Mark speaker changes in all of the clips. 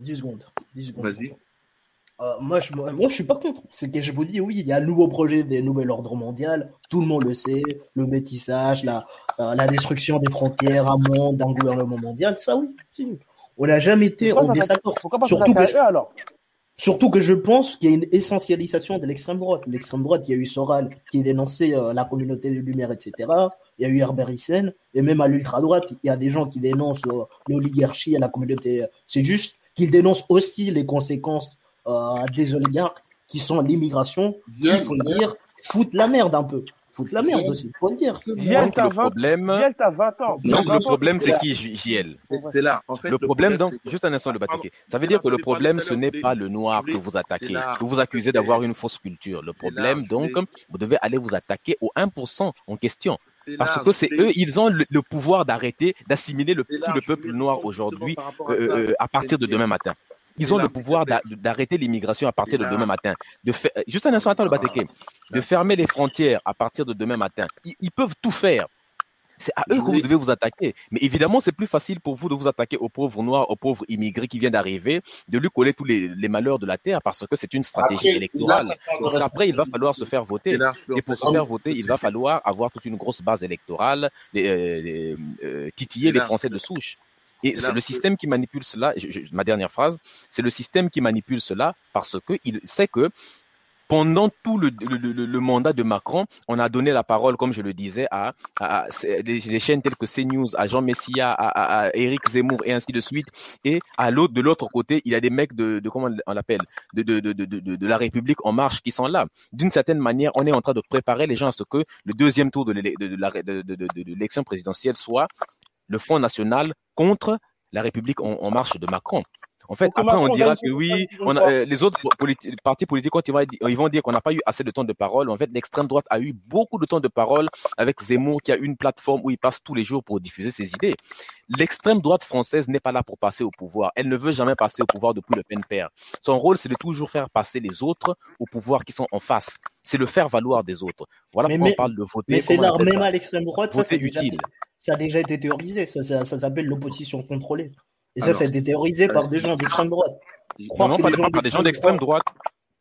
Speaker 1: 10 secondes. 10 secondes.
Speaker 2: Vas-y.
Speaker 1: Euh, moi, je, moi, je suis pas contre. C'est que je vous dis, oui, il y a un nouveau projet des nouvel ordre mondial. Tout le monde le sait. Le métissage, la, euh, la destruction des frontières, un monde, un gouvernement mondial. Ça, oui. On n'a jamais été en désaccord. Surtout que, je, alors surtout que je pense qu'il y a une essentialisation de l'extrême droite. L'extrême droite, il y a eu Soral qui dénonçait euh, la communauté de lumière, etc. Il y a eu Herbert Hyssen. Et même à l'ultra-droite, il y a des gens qui dénoncent l'oligarchie et la communauté. C'est juste qu'ils dénoncent aussi les conséquences euh, des oligarques qui sont l'immigration, qui, il faut le dire, foutent la merde un peu. Foutent la merde aussi, il faut le dire.
Speaker 3: Donc le problème, donc le problème c'est qui JL
Speaker 2: C'est là. En fait,
Speaker 3: le problème donc, juste un instant le Bataké. Ça veut dire que le problème ce n'est pas le noir que vous attaquez, que vous accusez d'avoir une fausse culture. Le problème donc, vous devez aller vous attaquer au 1% en question. Parce que c'est eux, ils ont le, pouvoir d'arrêter, d'assimiler le, tout le peuple noir aujourd'hui euh, euh, à partir de demain matin. Ils ont le pouvoir d'arrêter l'immigration à partir de demain matin. De faire, juste un instant, attends le Batéké. De fermer les frontières à partir de demain matin. Ils, peuvent tout faire. C'est à eux que vous devez vous attaquer. Mais évidemment, c'est plus facile pour vous de vous attaquer aux pauvres noirs, aux pauvres immigrés qui viennent d'arriver, de lui coller tous les, malheurs de la terre parce que c'est une stratégie électorale. après, il va falloir se faire voter. Et pour se faire voter, il va falloir avoir toute une grosse base électorale, euh, euh, titiller les Français de souche. Et c'est le système qui manipule cela. ma dernière phrase, c'est le système qui manipule cela parce que il sait que pendant tout le, le, mandat de Macron, on a donné la parole, comme je le disais, à, à, des, chaînes telles que CNews, à Jean Messia, à, à, Eric Zemmour et ainsi de suite. Et à l'autre, de l'autre côté, il y a des mecs de, de comment on l'appelle, de, de, de, de, de la République en marche qui sont là. D'une certaine manière, on est en train de préparer les gens à ce que le deuxième tour de l'élection présidentielle soit le Front National contre la République en, marche de Macron. En fait, après, on dira que oui, on a, euh, les autres partis politiques, quand ils vont, dire qu'on n'a pas eu assez de temps de parole, en fait, l'extrême droite a eu beaucoup de temps de parole avec Zemmour, qui a une plateforme où il passe tous les jours pour diffuser ses idées. L'extrême droite française n'est pas là pour passer au pouvoir. Elle ne veut jamais passer au pouvoir depuis le peine père. Son rôle, c'est de toujours faire passer les autres au pouvoir qui sont en face. C'est le faire valoir des autres. Voilà pourquoi on parle de voter.
Speaker 1: Mais c'est même à l'extrême droite, ça c'est utile ça a déjà été théorisé. Ça, ça, s'appelle l'opposition contrôlée. Et ça, ça a été théorisé par des gens d'extrême droite.
Speaker 3: non, pas, par des gens d'extrême droite.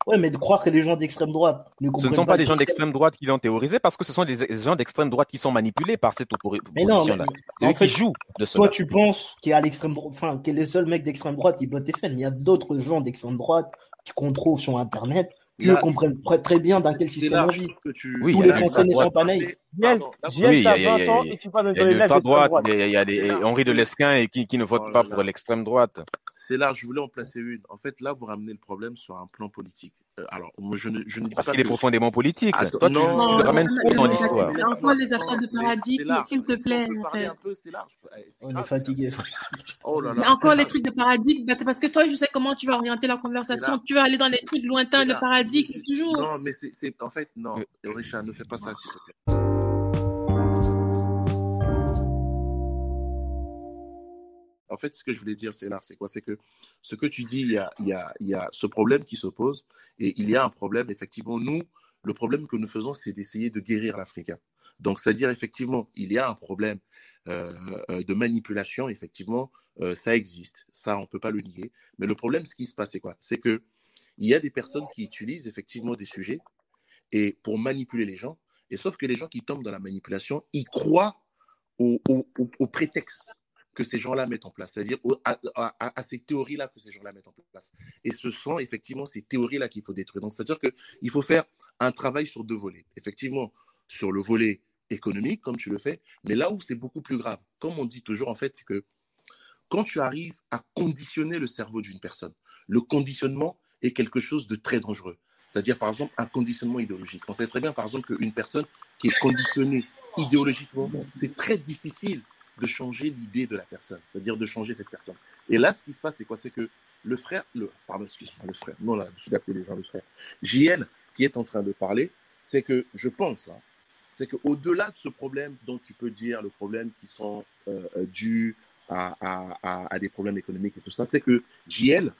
Speaker 1: Ouais, mais de croire que les gens d'extrême droite
Speaker 3: ne Ce ne sont pas, des gens d'extrême droite qui l'ont théorisé parce que ce sont des gens d'extrême droite qui sont manipulés par cette opposition-là. C'est eux qui jouent de cela.
Speaker 1: Toi, tu penses qu'il y a l'extrême droite, enfin, que les seuls mecs d'extrême droite qui votent FN, mais il y a d'autres gens d'extrême droite qu'on trouve sur Internet qui comprennent très bien dans quel système on vit. Tous les Français ne sont pas naïfs.
Speaker 3: Oui, il y a, y droite, il y a les Henri de Lesquin qui, qui ne votent pas pour l'extrême droite.
Speaker 2: C'est là, je voulais en placer une. En fait, là, vous ramenez le problème sur un plan politique. Euh, alors, je ne, je ne dis
Speaker 3: Parce
Speaker 2: qu'il
Speaker 3: est profondément politique. Toi, tu, le ramènes trop dans l'histoire.
Speaker 4: Encore les affaires de paradigme, s'il te plaît.
Speaker 1: On est fatigué, frère.
Speaker 4: Oh là là. Encore les trucs de paradigme, bah, parce que toi, je sais comment tu vas orienter la conversation. Tu vas aller dans les trucs lointains de paradigme, toujours.
Speaker 2: Non, mais c'est en fait, non. Richard, ne fais pas ça, s'il te plaît. En fait, ce que je voulais dire, c'est là, c'est quoi? C'est que ce que tu dis, il y a, ce problème qui s'oppose et il y a un problème, effectivement, nous, le problème que nous faisons, c'est d'essayer de guérir l'Africain. Donc, c'est-à-dire, effectivement, il y a un problème euh, euh, de manipulation, effectivement, euh, ça existe, ça, on ne peut pas le nier. Mais le problème, ce qui se passe, c'est quoi? C'est qu'il y a des personnes qui utilisent effectivement des sujets et pour manipuler les gens, et sauf que les gens qui tombent dans la manipulation, ils croient au, au, au prétexte que ces gens-là mettent en place, c'est-à-dire à, ces théories-là que ces gens-là mettent en place. Et ce sont effectivement ces théories-là qu'il faut détruire. Donc, c'est-à-dire qu'il faut faire un travail sur deux volets. Effectivement, sur le volet économique, comme tu le fais, mais là où c'est beaucoup plus grave, comme on dit toujours, en fait, c'est que quand tu arrives à conditionner le cerveau d'une personne, le conditionnement est quelque chose de très dangereux. C'est-à-dire, par exemple, un conditionnement idéologique. On sait très bien, par exemple, qu'une personne qui est conditionnée idéologiquement, c'est très difficile de changer l'idée de la personne, c'est-à-dire de changer cette personne. Et là, ce qui se passe, c'est quoi? C'est que le frère, le, pardon, excuse-moi, le frère, non, là, je suis d'appeler les gens le frère, JL, qui est en train de parler, c'est que je pense, hein, c'est qu'au-delà de ce problème dont tu peux dire le problème qui sont euh, euh, dus à, à, des problèmes économiques et tout ça, c'est que JL,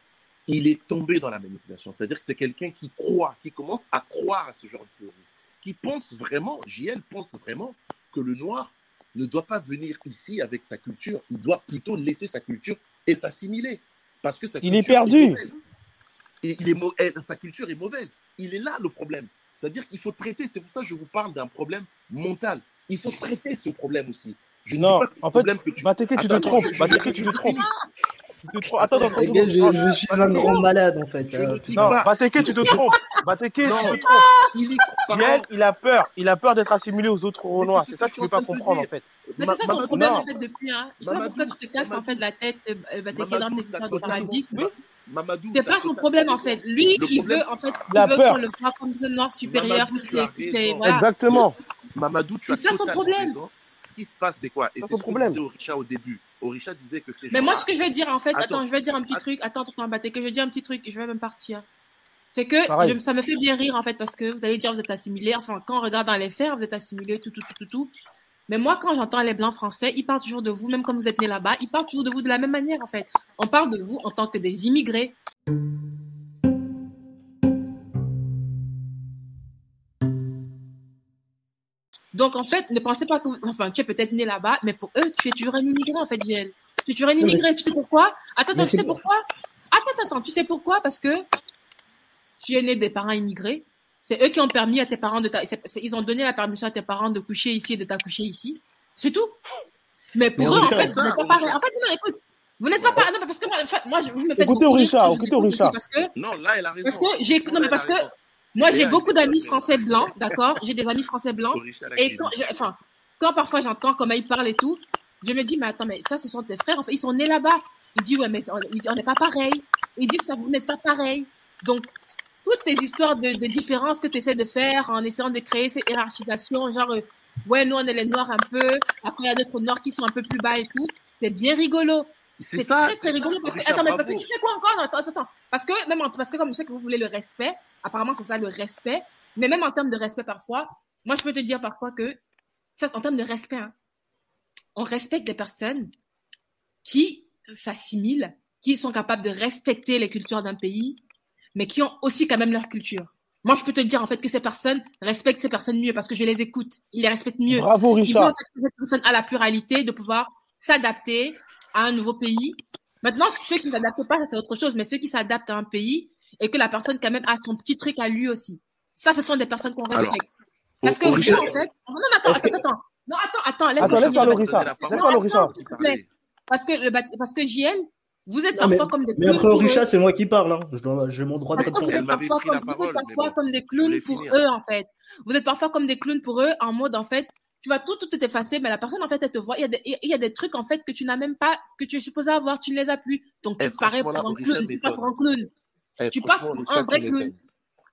Speaker 2: il est tombé dans la manipulation. C'est-à-dire que c'est quelqu'un qui croit, qui commence à croire à ce genre de théorie, qui pense vraiment, JL pense vraiment que le noir ne doit pas venir ici avec sa culture, il doit plutôt laisser sa culture et s'assimiler. Parce que sa
Speaker 5: Il est
Speaker 2: culture
Speaker 5: perdu.
Speaker 2: mauvaise. Et il est eh, sa culture est mauvaise. Il est là le problème. C'est-à-dire qu'il faut traiter, c'est pour ça que je vous parle d'un problème mental. Il faut traiter ce problème aussi. Je ne
Speaker 5: Non, en fait,
Speaker 2: problème que tu...
Speaker 5: Bateke, tu te
Speaker 2: Attends,
Speaker 5: trompes.
Speaker 2: je- je-
Speaker 5: Bateke,
Speaker 2: je-
Speaker 5: tu
Speaker 2: je-
Speaker 5: te trompes. Tu te trompes. Attends, attends,
Speaker 1: je,
Speaker 5: attends.
Speaker 1: je suis un grand malade en fait. Euh,
Speaker 2: ne dis
Speaker 5: Non. Bateke, tu te trompes. Bateke, tu te trompes.
Speaker 2: Il est
Speaker 5: Bien, il a peur. Il a peur d'être assimilé aux autres Renois.
Speaker 2: c'est
Speaker 5: C'est
Speaker 2: ce
Speaker 5: ça
Speaker 2: que
Speaker 5: tu veux
Speaker 2: suis
Speaker 5: pas comprendre, en fait.
Speaker 4: Mais
Speaker 2: Ma-
Speaker 4: c'est ça son problème en fait depuis. Hein. Je sais pas pourquoi tu te casses en fait la tête, euh, Bateke, dans
Speaker 2: Mamadou,
Speaker 4: tes histoires de.
Speaker 2: Mamadou,
Speaker 4: C'est pas son problème en fait. Lui, il veut en fait,
Speaker 5: Il
Speaker 4: veut qu'on le voit comme ce noir supérieur
Speaker 2: Mamadou, tu as.
Speaker 5: Exactement.
Speaker 4: C'est ça son problème.
Speaker 2: Ce qui se passe, c'est quoi? Et
Speaker 5: C'est
Speaker 2: ce que
Speaker 5: problème.
Speaker 2: disait au début. Orisha disait que ces
Speaker 4: Mais moi, ce que je vais dire en fait,
Speaker 2: Attends.
Speaker 4: attends, je vais dire un petit
Speaker 2: Attends.
Speaker 4: truc. Attends, attends, Bateke, je vais dire un petit truc. Je vais même partir. C'est que je- ça me fait bien rire en fait parce que vous allez dire vous êtes assimilés. Enfin, quand on regarde dans les faits, vous êtes assimilés, tout, tout, tout, tout, tout. Mais moi, quand j'entends les blancs français, ils parlent toujours de vous, même comme vous êtes nés là-bas, ils parlent toujours de vous de la même manière en fait. On parle de vous en tant que des immigrés. Donc en fait, ne pensez pas que, vous- enfin, tu es peut-être né là-bas, mais pour eux, tu es toujours un immigré en fait, Jiel. Tu es toujours un immigré. Tu sais pourquoi? Attends,
Speaker 1: Mais
Speaker 4: attends, tu sais
Speaker 1: pas-
Speaker 4: pourquoi? Attends, attends, attends, tu sais pourquoi? Parce que tu es né des parents immigrés. C'est eux qui ont permis à tes parents de t'a- ils ont donné la permission à tes parents de coucher ici et de t'accoucher ici. C'est tout. Mais pour
Speaker 1: Mais
Speaker 4: eux, en fait, vous n'êtes pas pareil. En fait, non, écoute, vous n'êtes pas pareil. Non, mais parce que moi, moi, je, vous me faites
Speaker 5: Écoutez Richard, écoutez Richard.
Speaker 4: Parce que,
Speaker 2: Non, là, elle a raison.
Speaker 4: parce que j'ai, non, mais parce que
Speaker 2: raison.
Speaker 4: Moi, j'ai beaucoup d'amis français blancs, d'accord? J'ai des amis français blancs. Et quand, je- enfin, quand parfois j'entends comment ils parlent et tout, je me dis, mais attends, mais ça, ce sont tes frères. En fait, ils sont nés là-bas. Il dit, ouais, mais on n'est pas pareil. Il dit, ça, vous n'êtes pas pareil. Donc, toutes ces histoires de, de différences que tu essaies de faire en essayant de créer ces hiérarchisations, genre, euh, ouais, nous, on est les noirs un peu, après, il y a d'autres noirs qui sont un peu plus bas et tout. C'est bien rigolo.
Speaker 2: C'est
Speaker 4: très, très rigolo.
Speaker 2: ça,
Speaker 4: Parce que, attends, mais parce que tu sais quoi encore? Attends, attends, attends. Parce que, même parce que comme je sais que vous voulez le respect, apparemment, c'est ça, le respect. Mais même en termes de respect, parfois, moi, je peux te dire parfois que, ça, en termes de respect, hein, on respecte des personnes qui s'assimilent, qui sont capables de respecter les cultures d'un pays, mais qui ont aussi quand même leur culture. Moi, je peux te dire, en fait, que ces personnes respectent ces personnes mieux parce que je les écoute. Ils les respectent mieux.
Speaker 5: Bravo
Speaker 4: Ils veulent en
Speaker 5: Richard.
Speaker 4: fait que cette personne a la pluralité de pouvoir s'adapter à un nouveau pays. Maintenant, ceux qui ne s'adaptent pas, ça c'est autre chose, mais ceux qui s'adaptent à un pays et que la personne quand même a son petit truc à lui aussi. Ça, ce sont des personnes qu'on
Speaker 2: Alors,
Speaker 4: respecte. Parce que vous, en fait, non, non, attends, attends, attends. Non, attends, attends, laisse-moi finir.
Speaker 5: Richard.
Speaker 2: parole.
Speaker 5: Richard.
Speaker 4: s'il te plaît. Parce que, le bat- parce que JL, vous êtes
Speaker 1: Non, mais,
Speaker 4: parfois comme des
Speaker 1: mais
Speaker 4: clowns
Speaker 1: après
Speaker 4: pour eux.
Speaker 1: Orisha, c'est moi qui parle. Hein. J'ai mon droit de
Speaker 4: vous
Speaker 1: répondre.
Speaker 2: Elle
Speaker 4: êtes parfois, comme, vous êtes
Speaker 2: parole, mais
Speaker 4: parfois
Speaker 2: bon,
Speaker 4: comme des clowns pour
Speaker 2: finir.
Speaker 4: eux, en fait. Vous êtes parfois comme des clowns pour eux, en mode, en fait, tu vas tout, tout est effacé, mais la personne, en fait, elle te voit. Il y a des, il y a des trucs, en fait, que tu n'as même pas, que tu es supposé avoir, tu ne les as plus. Donc, tu
Speaker 2: Eh,
Speaker 4: parais pour un clown, tu passes pour un clown.
Speaker 2: Eh,
Speaker 4: Tu passes un clown.
Speaker 2: m'étonnes.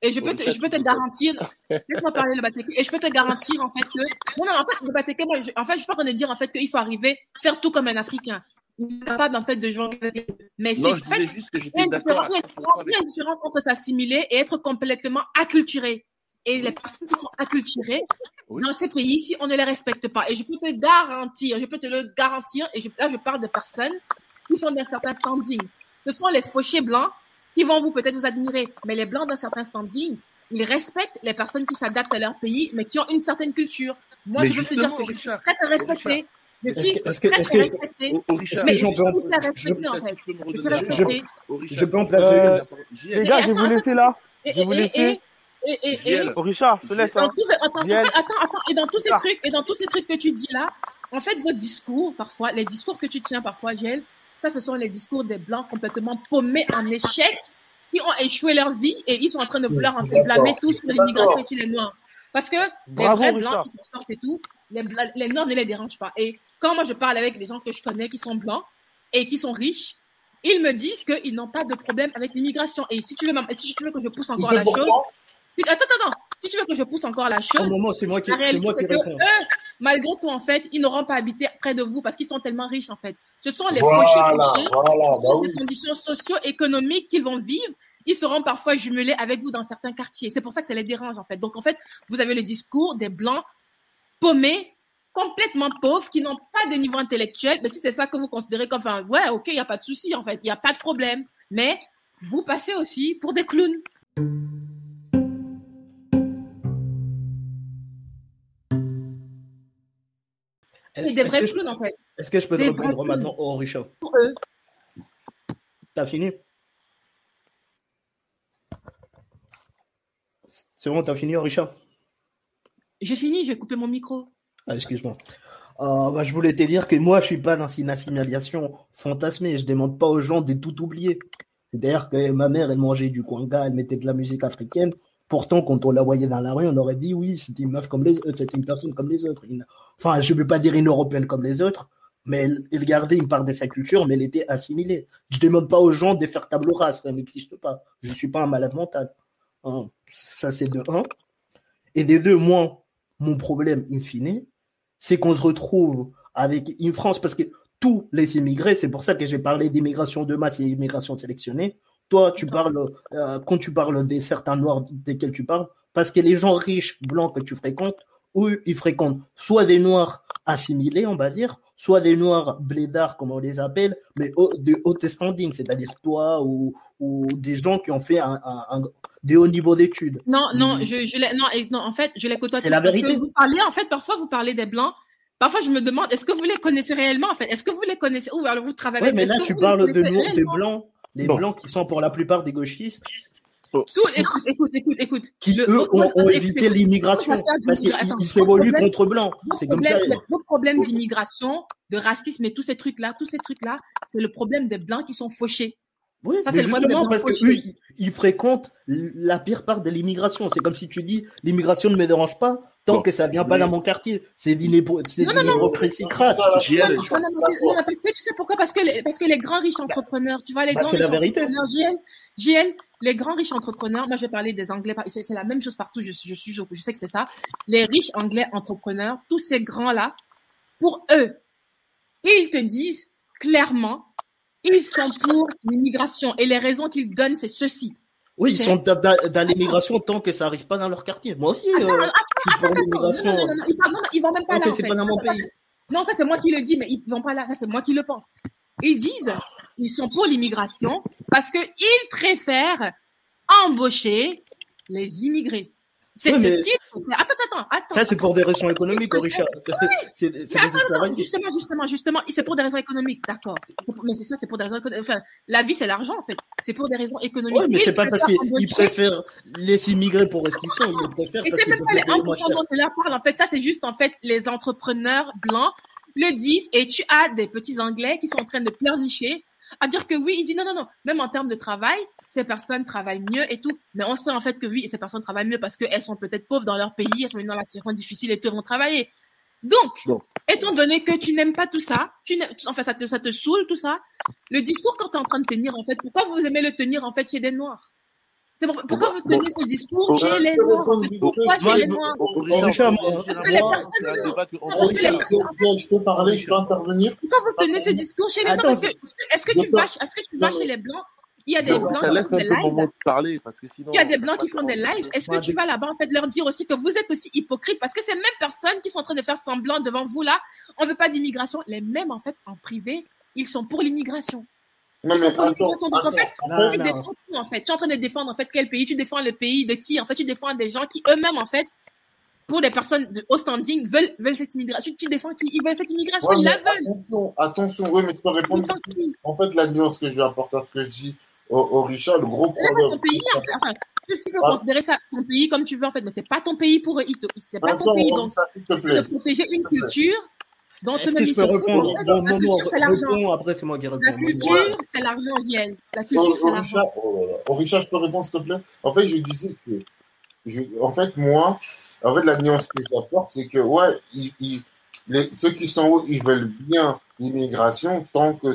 Speaker 4: Et je peux te, je peux te garantir, laisse-moi parler le Bateke, et je peux te garantir, en fait, que, non, non, en fait, le Bateke, moi, je, en fait, je suis pas en train de dire, en fait, qu'il faut arriver, faire tout comme un Africain. Il est capable, en fait, de jongler. Mais c'est, fait,
Speaker 2: juste que
Speaker 4: il y a
Speaker 2: j'étais d'accord
Speaker 4: il y a une
Speaker 2: 100%
Speaker 4: différence- entre s'assimiler et être complètement acculturé. Et les personnes qui sont acculturées,
Speaker 2: Oui.
Speaker 4: dans ces pays-ci, on ne les respecte pas. Et je peux te garantir, je peux te le garantir, et je, là, je parle de personnes qui sont d'un certain standing. Ce sont les fauchés blancs qui vont vous peut-être vous admirer, mais les blancs d'un certain standing, ils respectent les personnes qui s'adaptent à leur pays, mais qui ont une certaine culture. Moi,
Speaker 2: Mais
Speaker 4: je peux te dire que je suis très, très respectée. Je suis
Speaker 1: que- est-ce que-
Speaker 4: très,
Speaker 1: est-ce
Speaker 4: très
Speaker 1: que-
Speaker 4: respectée.
Speaker 2: O- Orisha,
Speaker 1: Est-ce
Speaker 4: Mais je suis
Speaker 1: peux je-
Speaker 4: respectée, en fait. Je suis
Speaker 2: la
Speaker 1: je-
Speaker 4: respectée.
Speaker 1: Je peux en placer
Speaker 5: une.
Speaker 2: la
Speaker 5: Les gars, je vais vous laisser là.
Speaker 4: Et,
Speaker 5: Je vais vous laisser.
Speaker 4: et, et, et,
Speaker 5: Richard, je te laisse.
Speaker 4: dans
Speaker 5: Hein.
Speaker 4: tout, attends, attends, attends, et dans tous ces trucs, et dans tous ces trucs que tu dis là, en fait, votre discours, parfois, les discours que tu tiens parfois, Gel, ça, ce sont les discours des blancs complètement paumés en échec, qui ont échoué leur vie et ils sont en train de vouloir peu blâmer tout sur l'immigration et sur les noirs. Parce que les vrais
Speaker 5: Richard.
Speaker 4: blancs qui se sortent et tout, les, noirs ne les dérangent pas. Et quand moi je parle avec des gens que je connais qui sont blancs et qui sont riches, ils me disent qu'ils n'ont pas de problème avec l'immigration. Et si tu veux, si tu veux que je pousse encore la chose, attends, attends, attends. Si tu veux que je pousse encore la chose,
Speaker 1: moment, c'est moi qui,
Speaker 4: la réalité,
Speaker 1: moi qui
Speaker 4: c'est que eux, malgré tout, en fait, ils n'auront pas habité près de vous parce qu'ils sont tellement riches, en fait. Ce sont les
Speaker 6: Voilà,
Speaker 4: fauchés
Speaker 6: voilà,
Speaker 4: à
Speaker 6: bah oui.
Speaker 4: conditions socio-économiques qu'ils vont vivre. Ils seront parfois jumelés avec vous dans certains quartiers. C'est pour ça que ça les dérange, en fait. Donc, en fait, vous avez le discours des blancs paumés, complètement pauvres, qui n'ont pas de niveau intellectuel. Mais si c'est ça que vous considérez comme, enfin, ouais, ok, il n'y a pas de souci, en fait. Il n'y a pas de problème. Mais vous passez aussi pour des clowns. C'est des
Speaker 1: est-ce
Speaker 4: vrais
Speaker 1: que je-
Speaker 4: clowns, en fait.
Speaker 1: est-ce que je peux te répondre maintenant, Orisha
Speaker 4: Pour eux.
Speaker 1: T'as fini C'est bon, t'as fini, Richard
Speaker 4: J'ai fini, j'ai coupé mon micro.
Speaker 1: Ah, excuse-moi. Euh, bah, je voulais te dire que moi, je suis pas dans une assimilation fantasmée. Je demande pas aux gens de tout oublier. D'ailleurs, que ma mère, elle mangeait du kwanga, elle mettait de la musique africaine. Pourtant, quand on la voyait dans la rue, on aurait dit oui, c'était une meuf comme les autres, une personne comme les autres. Enfin, je ne veux pas dire une européenne comme les autres, mais elle, gardait une part de sa culture, mais elle était assimilée. Je demande pas aux gens de faire table rase, ça n'existe pas. Je suis pas un malade mental. Hein. Ça, c'est de un. Et de deux, moi, mon problème, in fine, c'est qu'on se retrouve avec une France, parce que tous les immigrés, c'est pour ça que j'ai parlé d'immigration de masse et immigration sélectionnée. Toi, tu parles, euh, quand tu parles des certains noirs desquels tu parles, parce que les gens riches, blancs que tu fréquentes, eux, ils fréquentent soit des noirs assimilés, on va dire, soit des noirs blédards, comme on les appelle, mais de haut standing, c'est-à-dire toi ou, ou des gens qui ont fait un, un, un- des hauts niveaux d'études.
Speaker 4: Non, non, je, non, et- non, en fait, je les côtoie
Speaker 1: C'est la vérité.
Speaker 4: Vous parlez, en fait, parfois vous parlez des blancs. Parfois, je me demande, est-ce que vous les connaissez réellement, en fait? Est-ce que vous les connaissez? Ou alors vous travaillez
Speaker 1: Oui, mais là, tu parles de, blancs, les
Speaker 2: Bon.
Speaker 1: blancs qui sont pour la plupart des gauchistes,
Speaker 4: Tout, écoute, écoute, écoute, écoute.
Speaker 1: qui
Speaker 4: Le-
Speaker 1: eux ont, évité l'immigration, parce qu'ils s'évoluent
Speaker 4: problème-
Speaker 1: contre blancs.
Speaker 4: vos
Speaker 1: C'est comme ça.
Speaker 4: problèmes, vos problèmes d'immigration, de racisme et tous ces trucs-là, tous ces trucs-là, c'est le problème des blancs qui sont fauchés.
Speaker 1: Oui,
Speaker 4: Ça,
Speaker 1: mais
Speaker 4: c'est le problème
Speaker 1: justement parce
Speaker 4: Blancs
Speaker 1: que eux, ils, ils fréquentent la pire part de l'immigration. C'est comme si tu dis l'immigration ne me dérange pas tant
Speaker 2: Bon,
Speaker 1: que ça vient pas dans mon quartier. C'est c'est
Speaker 4: Non, non, non.
Speaker 1: hypocrisie crasse.
Speaker 4: Parce que tu sais pourquoi? Parce que les, parce que les grands riches entrepreneurs, tu vois, les
Speaker 1: Bah,
Speaker 4: grands
Speaker 1: la
Speaker 4: riches
Speaker 1: vérité.
Speaker 4: entrepreneurs, JL, JL, les grands riches entrepreneurs, moi je vais parler des Anglais, c'est c'est la même chose partout, je, je, je, je sais que c'est ça. Les riches Anglais entrepreneurs, tous ces grands-là, pour eux, ils te disent clairement, ils sont pour l'immigration. Et les raisons qu'ils donnent, c'est ceci.
Speaker 1: Oui, ils sont dans, l'immigration tant que ça arrive pas dans leur quartier. Moi aussi, euh, je suis pour
Speaker 4: Non, non, non,
Speaker 1: l'immigration.
Speaker 4: non, non, non, ils, vont même pas
Speaker 1: Tant
Speaker 4: là.
Speaker 1: que
Speaker 4: en
Speaker 1: c'est
Speaker 4: fait.
Speaker 1: pas dans mon
Speaker 4: Ça, ça,
Speaker 1: pays.
Speaker 4: Non, ça c'est moi qui le dis, mais ils vont pas là. Ça c'est moi qui le pense. Ils disent, ils sont pour l'immigration parce que ils préfèrent embaucher les immigrés. C'est
Speaker 1: mais-
Speaker 4: font. Attends, attends, attends.
Speaker 1: Ça, c'est pour des raisons économiques, Richard. C'est c'est
Speaker 4: justement, justement, justement, c'est pour des raisons économiques, d'accord. Mais c'est ça, c'est pour des raisons économiques. Enfin, la vie, c'est l'argent, en fait. C'est pour des raisons économiques.
Speaker 1: Oui, mais c'est pas parce qu'ils préfèrent les immigrés pour ce qu'ils sont. Ils les préfèrent
Speaker 4: Et c'est même pas les
Speaker 1: les payer moins
Speaker 4: 1%
Speaker 1: cher.
Speaker 4: dont cela parle. En fait, ça, c'est juste, en fait, les entrepreneurs blancs le disent et tu as des petits anglais qui sont en train de pleurnicher à dire que oui, il dit non, non, non. Même en termes de travail, ces personnes travaillent mieux et tout. Mais on sait en fait que oui, ces personnes travaillent mieux parce qu'elles sont peut-être pauvres dans leur pays, elles sont dans la situation difficile et tout, elles vont travailler. Donc, étant donné que tu n'aimes pas tout ça, tu n'aimes- enfin, ça te, ça te saoule tout ça, le discours quand tu es en train de tenir, en fait, pourquoi vous aimez le tenir, en fait, chez des Noirs? C'est pour- pourquoi vous tenez ce discours
Speaker 2: Bon.
Speaker 4: chez les fait Pourquoi chez les
Speaker 1: moi-
Speaker 4: Parce que les personnes-
Speaker 6: Je peux parler, je peux intervenir.
Speaker 4: Pourquoi vous tenez ce discours chez les que- Est-ce que, tu vas, chez les Blancs? Il y a des Blancs qui font des lives.
Speaker 2: parler parce que sinon.
Speaker 4: Il y a des Blancs qui font des lives. Est-ce que tu vas là-bas, en fait, leur dire aussi que vous êtes aussi hypocrites? Parce que ces mêmes personnes qui sont en train de faire semblant devant vous là, on veut pas d'immigration. Les mêmes, en fait, en privé, ils sont pour l'immigration.
Speaker 6: Non, mais attends.
Speaker 4: Donc, en fait,
Speaker 1: Non,
Speaker 4: tu
Speaker 1: non.
Speaker 4: défends qui, en fait? Tu es en train de défendre, en fait, quel pays? Tu défends le pays de qui? En fait, tu défends des gens qui eux-mêmes, en fait, pour des personnes de haut standing, veulent, veulent cette immigration. Tu, tu défends qui? Ils veulent cette immigration.
Speaker 6: Ouais,
Speaker 4: ils la veulent.
Speaker 6: attention, attention, oui, mais tu peux répondre. En fait, la nuance que je vais apporter à ce que je dis au, au Richard, le gros problème.
Speaker 4: ton pays, en fait, enfin, tu, tu peux
Speaker 6: Ah.
Speaker 4: considérer ça ton pays comme tu veux, en fait, mais c'est pas ton pays pour eux. C'est pas ton pays,
Speaker 6: on
Speaker 4: donc
Speaker 6: ça,
Speaker 4: de protéger une culture dont
Speaker 1: Est-ce que je peux répondre
Speaker 4: La
Speaker 1: Bon, Momo,
Speaker 4: culture, c'est l'argent.
Speaker 1: réponds, après c'est moi qui
Speaker 4: La
Speaker 1: réponds.
Speaker 4: culture, c'est l'argent, Giel. La
Speaker 6: Au,
Speaker 4: culture, c'est l'argent.
Speaker 6: Richard, oh je peux répondre, s'il te plaît? En fait, je disais que. je- en fait, moi, en fait, la nuance que j'apporte, c'est que, ouais, ils- ils- les, ceux qui sont hauts, ils veulent bien l'immigration tant que,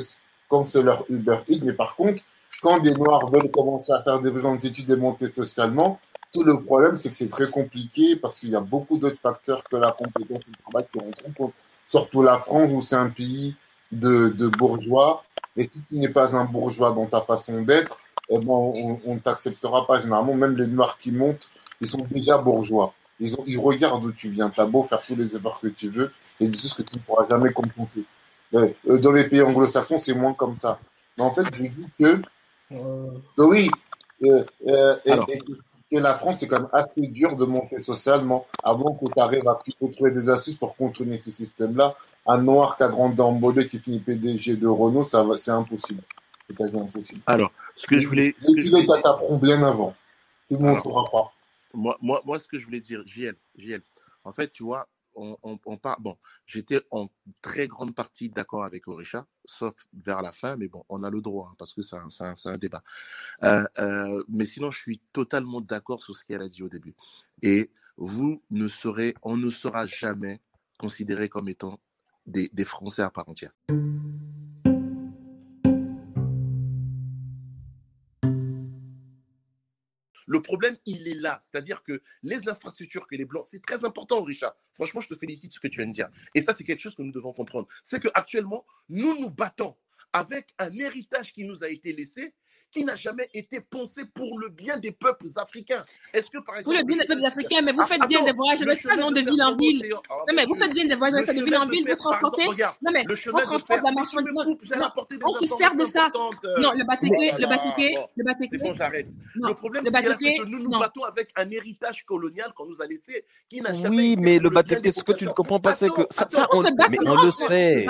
Speaker 6: comme c'est leur Uber Eats. Mais par contre, quand des Noirs veulent commencer à faire des grandes études et monter socialement, tout le problème, c'est que c'est très compliqué parce qu'il y a beaucoup d'autres facteurs que la compétence du travail qui rentrent en compte. Surtout la France où c'est un pays de, de bourgeois. Et si tu n'es pas un bourgeois dans ta façon d'être, eh ben, on on ne t'acceptera pas. Généralement, même les Noirs qui montent, ils sont déjà bourgeois. Ils, ont, ils regardent d'où tu viens. T'as beau faire tous les efforts que tu veux, et des choses que tu ne pourras jamais compenser. Euh, euh, Dans les pays anglo-saxons, c'est moins comme ça. Mais en fait, je dis que,
Speaker 1: Euh,
Speaker 6: que oui, euh, euh, et-
Speaker 2: Alors.
Speaker 6: et que la France, c'est quand même assez dur de monter socialement avant que tu arrives à faut trouver des astuces pour contourner ce système-là. Un noir qui a grandi en Bordeaux qui finit PDG de Renault, ça va, c'est impossible. C'est quasi impossible.
Speaker 2: Alors, ce que je voulais.
Speaker 6: Les pilotes
Speaker 2: voulais-
Speaker 6: bien avant. Tu ne montreras pas.
Speaker 2: moi, moi, moi, ce que je voulais dire, JL, JL, en fait, tu vois, on, on. Bon, j'étais en très grande partie d'accord avec Orisha, sauf vers la fin, mais bon, on a le droit, hein, parce que c'est un, un débat. Euh, euh, mais sinon, je suis totalement d'accord sur ce qu'elle a dit au début. Et vous ne serez, on ne sera jamais considéré comme étant des, des Français à part entière. Le problème, il est là. C'est-à-dire que les infrastructures que les Blancs, c'est très important, Richard. Franchement, je te félicite ce que tu viens de dire. Et ça, c'est quelque chose que nous devons comprendre. C'est qu'actuellement, nous nous battons avec un héritage qui nous a été laissé, qui n'a jamais été pensé pour le bien des peuples africains. Est-ce que, par exemple.
Speaker 4: Pour le bien des peuples africains, mais vous
Speaker 2: Ah,
Speaker 4: faites bien des voyages avec ça, non, de ville en ville.
Speaker 2: Ah,
Speaker 4: Non, mais vous faites bien des voyages avec ça de ville en ville, vous transportez. Non, mais
Speaker 2: le
Speaker 4: on
Speaker 2: chemin de
Speaker 4: transporte la marchandise. on se sert de ça.
Speaker 2: euh.
Speaker 4: Non, le
Speaker 2: là
Speaker 4: le
Speaker 2: bon,
Speaker 4: le.
Speaker 2: C'est bon, j'arrête. Le problème, c'est que là, c'est
Speaker 4: batéké,
Speaker 2: que nous nous battons avec un héritage colonial qu'on nous a laissé, qui n'a jamais
Speaker 3: Oui, mais le
Speaker 2: des
Speaker 3: ce que tu ne comprends pas, c'est que ça, on, le sait.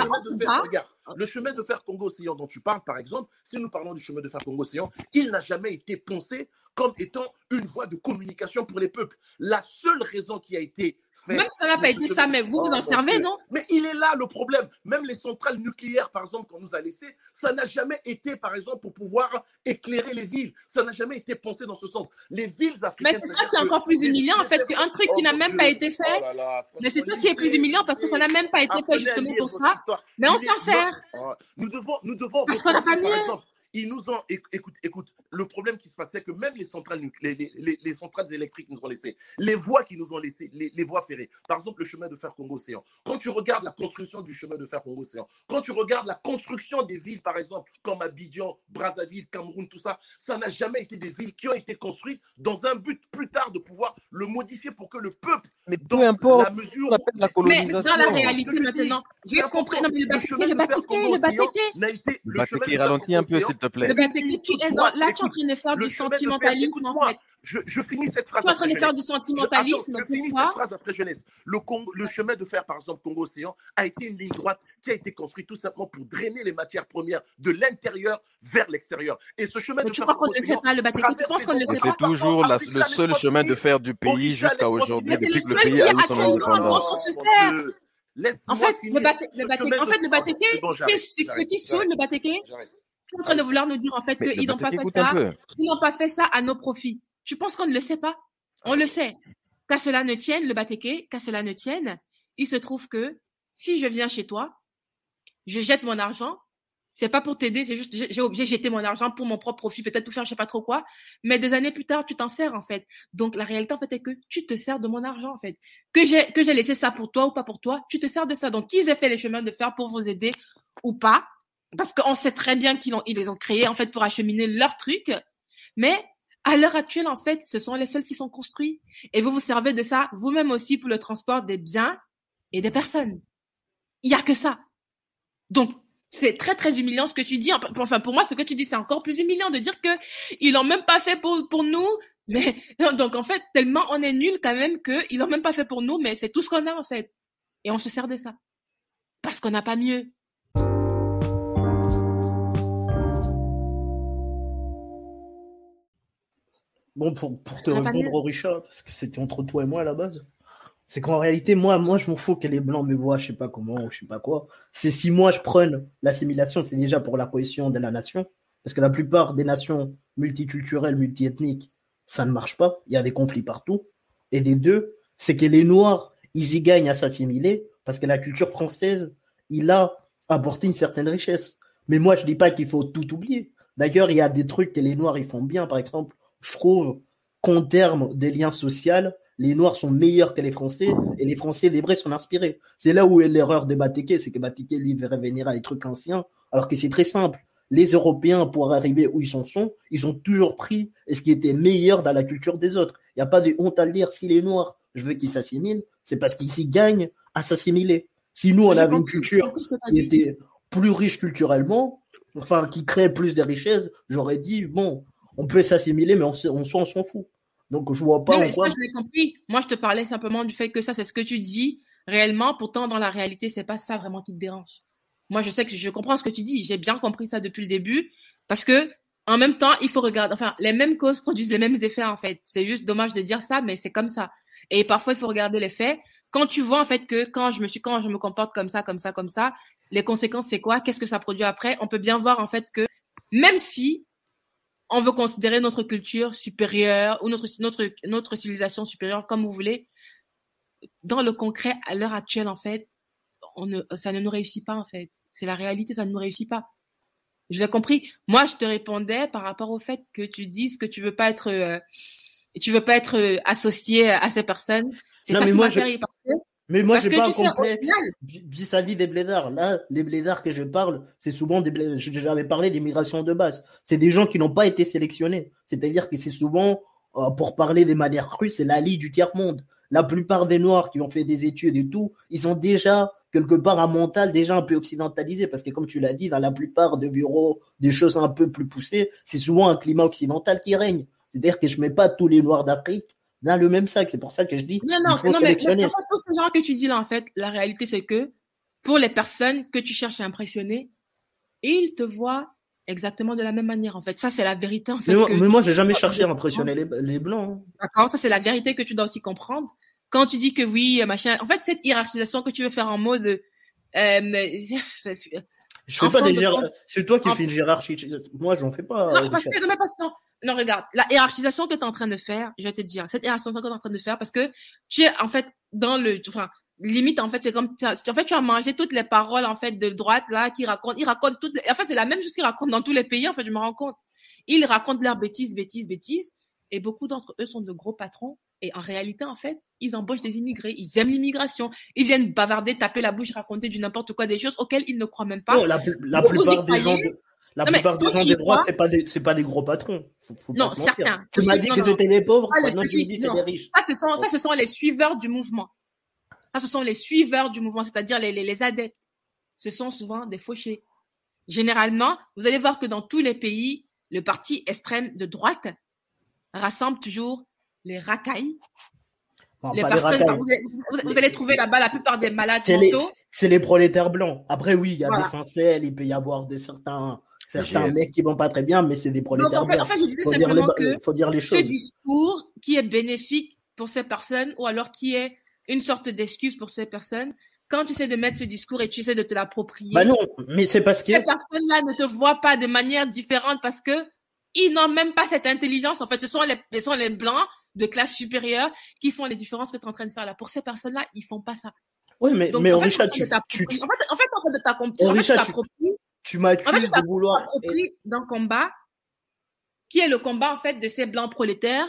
Speaker 2: Le chemin de fer, Congo-Océan dont tu parles, par exemple, si nous parlons du chemin de fer Congo-Océan, il n'a jamais été pensé comme étant une voie de communication pour les peuples. La seule raison qui a été faite.
Speaker 4: Même ça n'a pas été ça, mais vous vous
Speaker 2: Oh,
Speaker 4: en servez, non
Speaker 2: Mais il est là le problème. Même les centrales nucléaires, par exemple, qu'on nous a laissées, ça n'a jamais été, par exemple, pour pouvoir éclairer les villes. Ça n'a jamais été pensé dans ce sens. Les villes
Speaker 4: Mais
Speaker 2: africaines.
Speaker 4: c'est ça qui est encore plus humiliant, en fait. C'est un truc
Speaker 2: Oh,
Speaker 4: qui n'a même pas été fait.
Speaker 2: Oh
Speaker 4: Mais c'est ça qui est plus humiliant parce que ça n'a même pas été fait justement pour ça. Mais on s'en sert.
Speaker 2: non, Nous devons, nous devons
Speaker 4: Parce qu'on n'a pas mieux.
Speaker 2: Ils nous ont, éc- écoute, écoute, le problème qui se passe, c'est que même les centrales, les, les, les- les centrales électriques nous ont laissé, les voies qui nous ont laissé, les, les voies ferrées, par exemple le chemin de fer Congo-Océan. Quand tu regardes la construction du chemin de fer Congo-Océan, quand tu regardes la construction des villes, par exemple, comme Abidjan, Brazzaville, Cameroun, tout ça, ça n'a jamais été des villes qui ont été construites dans un but plus tard de pouvoir le modifier pour que le peuple,
Speaker 3: Mais
Speaker 2: dans
Speaker 3: peu importe,
Speaker 2: la mesure
Speaker 3: la
Speaker 4: Mais dans la réalité maintenant, j'ai compris.
Speaker 2: important.
Speaker 4: Non, mais le
Speaker 2: Le
Speaker 4: le
Speaker 2: n'a été
Speaker 3: Le
Speaker 2: le chemin
Speaker 3: Batéké,
Speaker 2: de fer
Speaker 3: ralentis un peu, te plaît.
Speaker 4: Le
Speaker 2: c'est
Speaker 4: tu
Speaker 2: toute
Speaker 4: es
Speaker 2: voie.
Speaker 4: dans, là, tu es en
Speaker 2: Écoute,
Speaker 4: train de faire
Speaker 2: le
Speaker 4: du
Speaker 2: chemin de fer,
Speaker 4: sentimentalisme, en fait.
Speaker 2: je, je finis cette phrase
Speaker 4: Tu es en train de faire du
Speaker 2: Je, attends,
Speaker 4: sentimentalisme.
Speaker 2: je finis cette phrase après jeunesse. Le, Congo- le chemin de fer, par exemple, Congo-Océan, a été une ligne droite qui a été construite tout simplement pour drainer les matières premières de l'intérieur vers l'extérieur. Et ce chemin
Speaker 4: Mais
Speaker 2: de
Speaker 4: tu
Speaker 2: fer
Speaker 4: crois qu'on ne sait
Speaker 2: Congo-Océan
Speaker 4: pas le batéké Tu penses qu'on ne le sait
Speaker 3: c'est
Speaker 4: pas?
Speaker 3: Toujours la- le seul chemin de fer du pays jusqu'à aujourd'hui,
Speaker 4: c'est
Speaker 3: depuis
Speaker 4: le
Speaker 3: que le
Speaker 4: seul
Speaker 3: pays
Speaker 4: qui
Speaker 3: a
Speaker 4: est
Speaker 3: eu son
Speaker 4: actuellement en
Speaker 3: indépendance.
Speaker 2: Dieu.
Speaker 4: En fait, le le batéké, le
Speaker 2: C'est
Speaker 4: ce qui saoule le batéké. Tu es en train de vouloir nous dire en fait qu'ils n'ont pas fait ça, ils n'ont pas fait ça à nos profits. Tu penses qu'on ne le sait pas? On le sait. Qu'à cela ne tienne, le batéké, qu'à cela ne tienne, il se trouve que si je viens chez toi, je jette mon argent, c'est pas pour t'aider, c'est juste j'ai j'ai obligé de jeter mon argent pour mon propre profit, peut-être pour faire je sais pas trop quoi, mais des années plus tard, tu t'en sers en fait. Donc la réalité en fait est que tu te sers de mon argent en fait. Que j'ai que j'ai laissé ça pour toi ou pas pour toi, tu te sers de ça. Donc qu'ils aient fait les chemins de fer pour vous aider ou pas, parce qu'on sait très bien qu'ils les ont créés en fait pour acheminer leur truc, mais à l'heure actuelle, en fait, ce sont les seuls qui sont construits. Et vous vous servez de ça vous-même aussi pour le transport des biens et des personnes. Il y a que ça. Donc, c'est très très humiliant ce que tu dis. Enfin, pour moi, ce que tu dis, c'est encore plus humiliant de dire que ils l'ont même pas fait pour nous. Mais donc en fait, tellement on est nul quand même que ils l'ont même pas fait pour nous, mais c'est tout ce qu'on a en fait. Et on se sert de ça parce qu'on n'a pas mieux.
Speaker 1: Bon, pour, pour te répondre Richard, parce que c'était entre toi et moi à la base, c'est qu'en réalité, moi, moi, je m'en fous que les Blancs me voient, je sais pas comment, ou je sais pas quoi. C'est si moi je prenne l'assimilation, c'est déjà pour la cohésion de la nation. Parce que la plupart des nations multiculturelles, multiethniques, ça ne marche pas. Il y a des conflits partout. Et des deux, c'est que les Noirs, ils y gagnent à s'assimiler, parce que la culture française, il a apporté une certaine richesse. Mais moi, je dis pas qu'il faut tout oublier. D'ailleurs, il y a des trucs que les Noirs, ils font bien. Par exemple, je trouve qu'en termes de liens sociaux, les Noirs sont meilleurs que les Français et les Français, les vrais, sont inspirés. C'est là où est l'erreur de Batéké, c'est que Batéké, lui, veut revenir à des trucs anciens, alors que c'est très simple. Les Européens, pour arriver où ils sont, sont, ils ont toujours pris ce qui était meilleur dans la culture des autres. Il n'y a pas de honte à le dire. Si les Noirs, je veux qu'ils s'assimilent, c'est parce qu'ils s'y gagnent à s'assimiler. Si nous, on avait une culture qui était plus riche culturellement, enfin qui crée plus de richesses, j'aurais dit bon, on peut s'assimiler, mais on, on, s'en- on s'en fout. Donc je vois pas
Speaker 4: Non,
Speaker 1: en
Speaker 4: mais
Speaker 1: quoi.
Speaker 4: ça, je l'ai compris. Moi, je te parlais simplement du fait que ça, c'est ce que tu dis réellement. Pourtant, dans la réalité, c'est pas ça vraiment qui te dérange. Moi, je sais que je comprends ce que tu dis. J'ai bien compris ça depuis le début. Parce que, en même temps, il faut regarder, enfin, les mêmes causes produisent les mêmes effets, en fait. C'est juste dommage de dire ça, mais c'est comme ça. Et parfois, il faut regarder les faits. Quand tu vois, en fait, que quand je me suis, quand je me comporte comme ça, comme ça, comme ça, les conséquences, c'est quoi? Qu'est-ce que ça produit après? On peut bien voir, en fait, que même si on veut considérer notre culture supérieure ou notre, notre, notre civilisation supérieure, comme vous voulez, dans le concret, à l'heure actuelle, en fait, on ne, ça ne nous réussit pas, en fait. C'est la réalité, ça ne nous réussit pas. Je l'ai compris. Moi, je te répondais par rapport au fait que tu dises que tu veux pas être, euh, tu veux pas être euh, associé à ces personnes. C'est ça
Speaker 1: mais
Speaker 4: qui m'a
Speaker 1: je-
Speaker 4: parce que,
Speaker 1: Mais moi, j'ai pas un
Speaker 4: final,
Speaker 1: vis-à-vis des blédards. Là, les blédards que je parle, c'est souvent des blédards. J'avais parlé d'immigration de base. C'est des gens qui n'ont pas été sélectionnés. C'est-à-dire que c'est souvent, euh, pour parler des manières crues, c'est la lie du tiers-monde. La plupart des Noirs qui ont fait des études et tout, ils ont déjà quelque part un mental déjà un peu occidentalisé parce que comme tu l'as dit, dans la plupart de bureaux, des choses un peu plus poussées, c'est souvent un climat occidental qui règne. C'est-à-dire que je mets pas tous les Noirs d'Afrique dans le même sac. C'est pour ça que je dis,
Speaker 4: non,
Speaker 1: il
Speaker 4: non,
Speaker 1: faut
Speaker 4: non, mais, tous ces gens que tu dis là, en fait, la réalité, c'est que pour les personnes que tu cherches à impressionner, ils te voient exactement de la même manière, en fait. Ça, c'est la vérité, en fait.
Speaker 1: Mais moi,
Speaker 4: que-
Speaker 1: mais moi, j'ai jamais cherché à impressionner les, les blancs. hein.
Speaker 4: D'accord, ça c'est la vérité que tu dois aussi comprendre. Quand tu dis que oui, machin, en fait cette hiérarchisation que tu veux faire en mode, euh, mais- c'est-
Speaker 1: Je fais pas des
Speaker 4: de
Speaker 1: C'est toi qui
Speaker 4: en-
Speaker 1: fais une hiérarchie. Moi, j'en fais pas.
Speaker 4: non
Speaker 1: euh,
Speaker 4: parce que non parce que non, non regarde, la hiérarchisation que tu es en train de faire, je vais te dire, cette hiérarchisation que tu es en train de faire parce que tu es en fait dans le, enfin limite en fait c'est comme en fait tu as mangé toutes les paroles en fait de droite là qui racontent, ils racontent toutes, les, en fait c'est la même chose qu'ils racontent dans tous les pays en fait je me rends compte, ils racontent leurs bêtises, bêtises, bêtises et beaucoup d'entre eux sont de gros patrons et en réalité en fait ils embauchent des immigrés, ils aiment l'immigration, ils viennent bavarder, taper la bouche, raconter du n'importe quoi des choses auxquelles ils ne croient même pas.
Speaker 1: Non, la, plupart des gens, de- la
Speaker 4: Non,
Speaker 1: plupart des gens des droites, c'est pas des, c'est pas des gros patrons. Faut, faut
Speaker 4: Non,
Speaker 1: pas se mentir.
Speaker 4: certains.
Speaker 1: Tu m'as dit
Speaker 4: non,
Speaker 1: que
Speaker 4: non.
Speaker 1: c'était les pauvres, maintenant tu me dis c'est les riches.
Speaker 4: Ça, ce sont, ça, ce sont les suiveurs du mouvement. Ça, ce sont les suiveurs du mouvement, c'est-à-dire les, les, les adeptes. Ce sont souvent des fauchés. Généralement, vous allez voir que dans tous les pays, le parti extrême de droite rassemble toujours les racailles, les personnes. Vous, allez- vous- vous allez trouver là-bas la plupart des malades
Speaker 1: C'est les,
Speaker 4: mentaux.
Speaker 1: c'est les prolétaires blancs. Après, oui, il y a
Speaker 4: Voilà.
Speaker 1: des sincères, il peut y avoir des certains, certains
Speaker 3: GF.
Speaker 1: mecs qui vont pas très bien, mais c'est des
Speaker 4: Donc,
Speaker 1: prolétaires
Speaker 4: en fait, en fait, je disais
Speaker 1: Faut dire, les,
Speaker 4: simplement que
Speaker 1: faut dire les
Speaker 4: ce
Speaker 1: choses.
Speaker 4: discours qui est bénéfique pour ces personnes ou alors qui est une sorte d'excuse pour ces personnes, quand tu essaies de mettre ce discours et tu essaies de te l'approprier,
Speaker 1: Bah non, mais c'est parce que
Speaker 4: ces personnes-là ne te voient pas de manière différente parce que ils n'ont même pas cette intelligence. En fait, ce sont les, ce sont les blancs de classe supérieure qui font les différences que tu es en train de faire là. Pour ces personnes-là, ils font pas ça.
Speaker 1: Oui, mais,
Speaker 4: Donc,
Speaker 1: mais
Speaker 4: en fait,
Speaker 1: Richard,
Speaker 4: en
Speaker 1: tu, tu, tu,
Speaker 4: en fait, en fait, en train de t'accomplir,
Speaker 1: Oh,
Speaker 4: en fait, tu
Speaker 1: Richard, tu-
Speaker 4: En fait,
Speaker 1: m'accuses
Speaker 4: tu
Speaker 1: de vouloir.
Speaker 4: d'un combat qui est le combat en fait de ces blancs prolétaires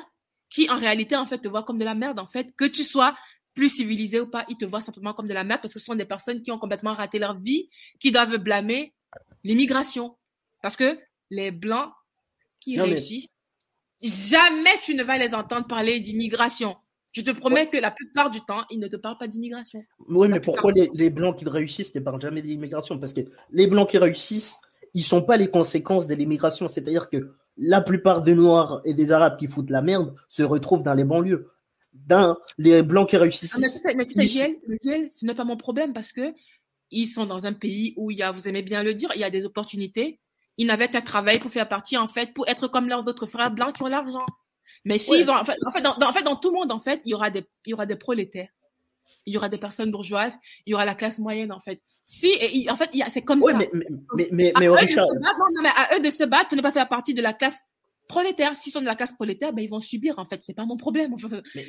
Speaker 4: qui en réalité en fait te voient comme de la merde en fait que tu sois plus civilisé ou pas ils te voient simplement comme de la merde parce que ce sont des personnes qui ont complètement raté leur vie qui doivent blâmer l'immigration parce que les blancs qui
Speaker 1: Non, mais-
Speaker 4: réussissent jamais tu ne vas les entendre parler d'immigration je te promets que la plupart du temps ils ne te parlent pas d'immigration
Speaker 1: Oui, mais pourquoi les, les blancs qui réussissent ne parlent jamais de l'immigration Parce que les blancs qui réussissent, ils sont pas les conséquences de l'immigration. C'est-à-dire que la plupart des noirs et des arabes qui foutent la merde se retrouvent dans les banlieues. Dans les blancs qui réussissent.
Speaker 4: Ah, mais tu sais, mais tu sais,
Speaker 1: ils-
Speaker 4: Giel, le Giel, ce n'est pas mon problème parce que ils sont dans un pays où il y a, vous aimez bien le dire, il y a des opportunités. Ils n'avaient qu'à travailler pour faire partie, en fait, pour être comme leurs autres frères blancs qui ont l'argent. Mais s'ils ont, en fait, en fait, dans, dans- en fait, dans tout le monde, en fait, il y aura des, il y aura des prolétaires. Il y aura des personnes bourgeoises. Il y aura la classe moyenne, en fait. Si, et, en fait, c'est comme
Speaker 1: Oui,
Speaker 4: ça.
Speaker 1: mais, mais, mais, mais,
Speaker 4: À
Speaker 1: mais
Speaker 4: eux de
Speaker 1: Richard,
Speaker 4: se battre, non, mais à eux de se battre pour ne pas faire partie de la classe prolétaire. S'ils sont de la classe prolétaire, ben, ils vont subir, en fait. C'est pas mon problème. Enfin,
Speaker 1: mais,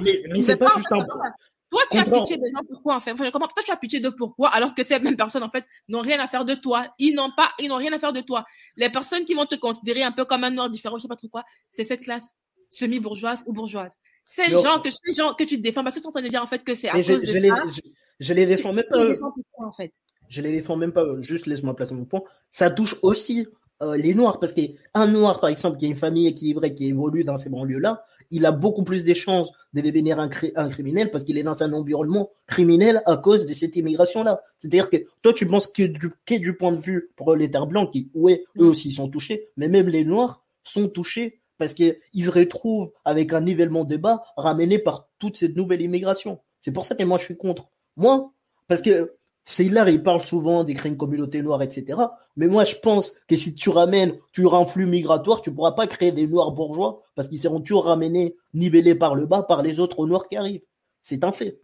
Speaker 1: mais, mais, c'est pas
Speaker 4: en
Speaker 1: juste un.
Speaker 4: enfin, Toi, tu as pitié des gens, pourquoi, en fait? Enfin. Toi, tu as pitié de pourquoi, alors que ces mêmes personnes, en fait, n'ont rien à faire de toi? Ils n'ont pas, ils n'ont rien à faire de toi. Les personnes qui vont te considérer un peu comme un noir différent, je sais pas trop quoi, c'est cette classe semi-bourgeoise ou bourgeoise. Ces
Speaker 1: Mais-
Speaker 4: gens que, ces gens que tu défends, parce que tu es en train de dire, en fait, que c'est à
Speaker 1: je,
Speaker 4: cause
Speaker 1: je
Speaker 4: de
Speaker 1: les,
Speaker 4: ça.
Speaker 1: je, je les défends même pas.
Speaker 4: les
Speaker 1: eux.
Speaker 4: défends pourquoi, en fait?
Speaker 1: Je les défends même pas. Juste laisse-moi placer mon point. Ça touche aussi euh, les noirs parce qu'un noir, par exemple, qui a une famille équilibrée, qui évolue dans ces banlieues-là, il a beaucoup plus de chances de devenir un, un criminel parce qu'il est dans un environnement criminel à cause de cette immigration-là. C'est-à-dire que toi, tu penses que du, que du point de vue prolétaire blanc, qui, ouais, eux aussi sont touchés, mais même les noirs sont touchés parce qu'ils se retrouvent avec un nivellement de bas ramené par toute cette nouvelle immigration. C'est pour ça que moi, je suis contre. Moi, parce que C'est là, il parle souvent des créer une communauté noire, etc. Mais moi, je pense que si tu ramènes, tu auras un flux migratoire, tu pourras pas créer des noirs bourgeois parce qu'ils seront toujours ramenés, nivellés par le bas par les autres noirs qui arrivent. C'est un fait.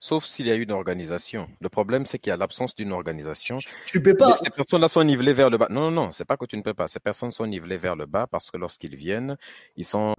Speaker 3: Sauf s'il y a une organisation. Le problème, c'est qu'il y a l'absence d'une organisation.
Speaker 1: Tu peux pas.
Speaker 3: Ces personnes-là sont nivelées vers le bas. Non, non, non, c'est pas que tu ne peux pas. Ces personnes sont nivelées vers le bas parce que lorsqu'ils viennent, ils sont